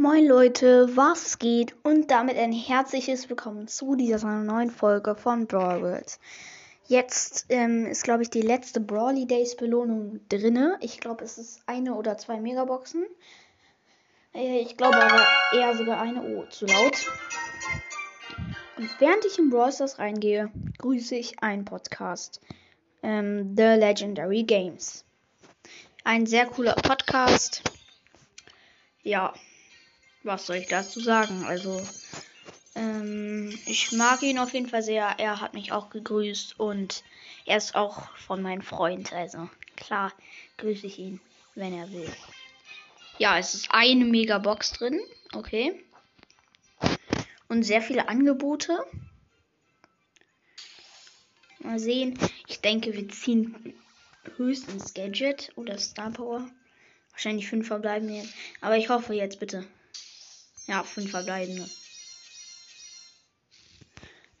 Moin Leute, was geht? Und damit ein herzliches Willkommen zu dieser neuen Folge von Brawl Worlds. Jetzt ähm, ist, glaube ich, die letzte Brawly Days Belohnung drinne. Ich glaube, es ist eine oder zwei Megaboxen. Äh, ich glaube aber eher sogar eine. Oh, zu laut. Und während ich in Brawl Stars reingehe, grüße ich einen Podcast. Ähm, The Legendary Games. Ein sehr cooler Podcast. Ja, was soll ich dazu sagen? Also, ähm, ich mag ihn auf jeden Fall sehr. Er hat mich auch gegrüßt und er ist auch von meinem Freund. Also, klar, grüße ich ihn, wenn er will. Ja, es ist eine Megabox drin. Okay. Und sehr viele Angebote. Mal sehen. Ich denke, wir ziehen höchstens Gadget oder Star Power. Wahrscheinlich fünf verbleibende. Aber ich hoffe jetzt bitte. Ja, fünf verbleibende.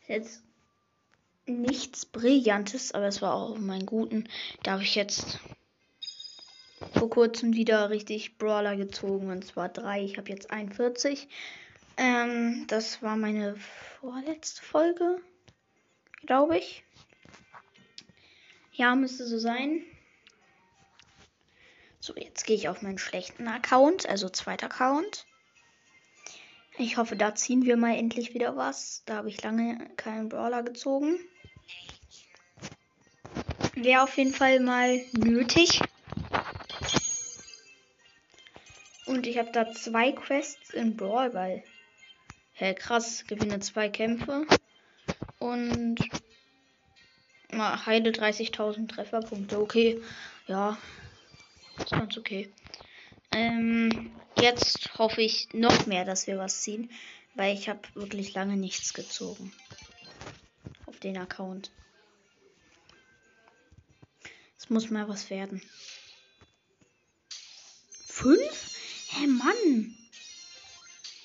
Jetzt nichts Brillantes, aber es war auch auf meinen guten. Da habe ich jetzt vor kurzem wieder richtig Brawler gezogen. Und zwar drei. Ich habe jetzt 41. Ähm, das war meine vorletzte Folge. Glaube ich. Ja, müsste so sein. So, jetzt gehe ich auf meinen schlechten Account, also zweiter Account. Ich hoffe, da ziehen wir mal endlich wieder was. Da habe ich lange keinen Brawler gezogen. Wäre auf jeden Fall mal nötig. Und ich habe da zwei Quests in Brawlball. Hä, hey, krass. Gewinne zwei Kämpfe. Und heile 30.000 Trefferpunkte. Okay. Ja. Ist ganz okay. Ähm, jetzt hoffe ich noch mehr, dass wir was ziehen, weil ich habe wirklich lange nichts gezogen auf den Account. Es muss mal was werden. Fünf? Hä, Mann!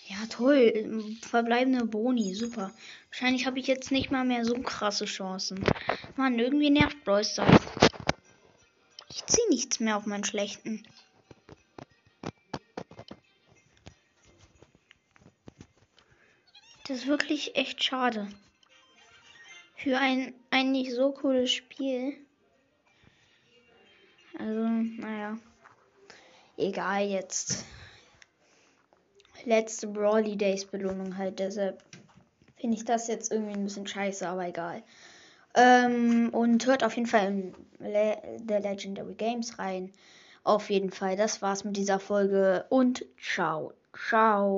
Ja, toll. Verbleibende Boni, super. Wahrscheinlich habe ich jetzt nicht mal mehr so krasse Chancen. Mann, irgendwie nervt Brawl. Ich ziehe nichts mehr auf meinen schlechten. Das ist wirklich echt schade. Für ein eigentlich so cooles Spiel. Also, naja. Egal jetzt. Letzte Brawly Days Belohnung halt. Deshalb finde ich das jetzt irgendwie ein bisschen scheiße, aber egal. Ähm, und hört auf jeden Fall in Le The Legendary Games rein. Auf jeden Fall. Das war's mit dieser Folge und ciao. Ciao.